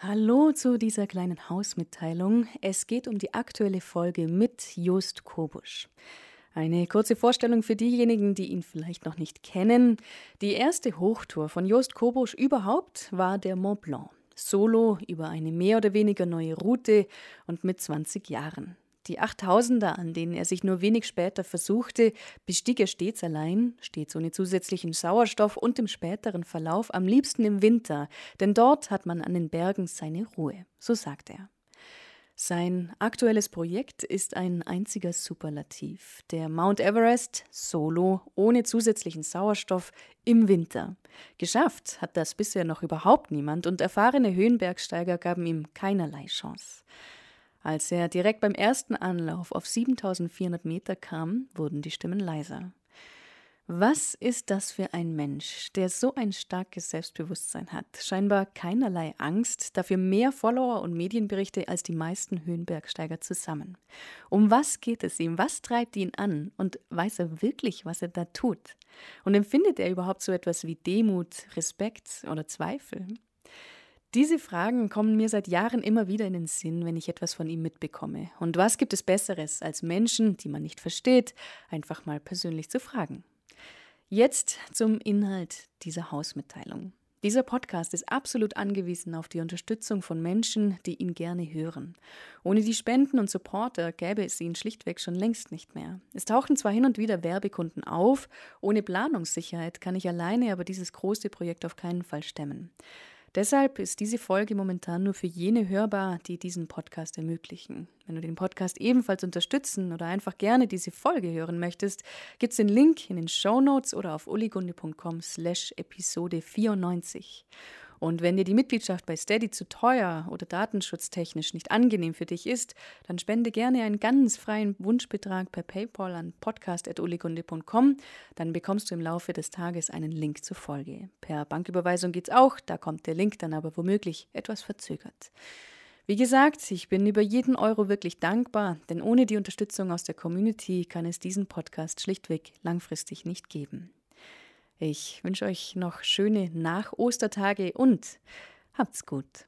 Hallo zu dieser kleinen Hausmitteilung. Es geht um die aktuelle Folge mit Just Kobusch. Eine kurze Vorstellung für diejenigen, die ihn vielleicht noch nicht kennen. Die erste Hochtour von Just Kobusch überhaupt war der Mont Blanc. Solo über eine mehr oder weniger neue Route und mit 20 Jahren. Die Achttausender, an denen er sich nur wenig später versuchte, bestieg er stets allein, stets ohne zusätzlichen Sauerstoff und im späteren Verlauf am liebsten im Winter, denn dort hat man an den Bergen seine Ruhe, so sagt er. Sein aktuelles Projekt ist ein einziger Superlativ, der Mount Everest solo, ohne zusätzlichen Sauerstoff, im Winter. Geschafft hat das bisher noch überhaupt niemand und erfahrene Höhenbergsteiger gaben ihm keinerlei Chance. Als er direkt beim ersten Anlauf auf 7400 Meter kam, wurden die Stimmen leiser. Was ist das für ein Mensch, der so ein starkes Selbstbewusstsein hat, scheinbar keinerlei Angst, dafür mehr Follower und Medienberichte als die meisten Höhenbergsteiger zusammen? Um was geht es ihm? Was treibt ihn an? Und weiß er wirklich, was er da tut? Und empfindet er überhaupt so etwas wie Demut, Respekt oder Zweifel? Diese Fragen kommen mir seit Jahren immer wieder in den Sinn, wenn ich etwas von ihm mitbekomme. Und was gibt es Besseres, als Menschen, die man nicht versteht, einfach mal persönlich zu fragen? Jetzt zum Inhalt dieser Hausmitteilung. Dieser Podcast ist absolut angewiesen auf die Unterstützung von Menschen, die ihn gerne hören. Ohne die Spenden und Supporter gäbe es ihn schlichtweg schon längst nicht mehr. Es tauchen zwar hin und wieder Werbekunden auf, ohne Planungssicherheit kann ich alleine aber dieses große Projekt auf keinen Fall stemmen. Deshalb ist diese Folge momentan nur für jene hörbar, die diesen Podcast ermöglichen. Wenn du den Podcast ebenfalls unterstützen oder einfach gerne diese Folge hören möchtest, gibt es den Link in den Show Notes oder auf uligunde.com slash Episode 94. Und wenn dir die Mitgliedschaft bei Steady zu teuer oder datenschutztechnisch nicht angenehm für dich ist, dann spende gerne einen ganz freien Wunschbetrag per PayPal an podcast.uligunde.com. Dann bekommst du im Laufe des Tages einen Link zur Folge. Per Banküberweisung geht's auch, da kommt der Link dann aber womöglich etwas verzögert. Wie gesagt, ich bin über jeden Euro wirklich dankbar, denn ohne die Unterstützung aus der Community kann es diesen Podcast schlichtweg langfristig nicht geben. Ich wünsche euch noch schöne Nach-Ostertage und habt's gut.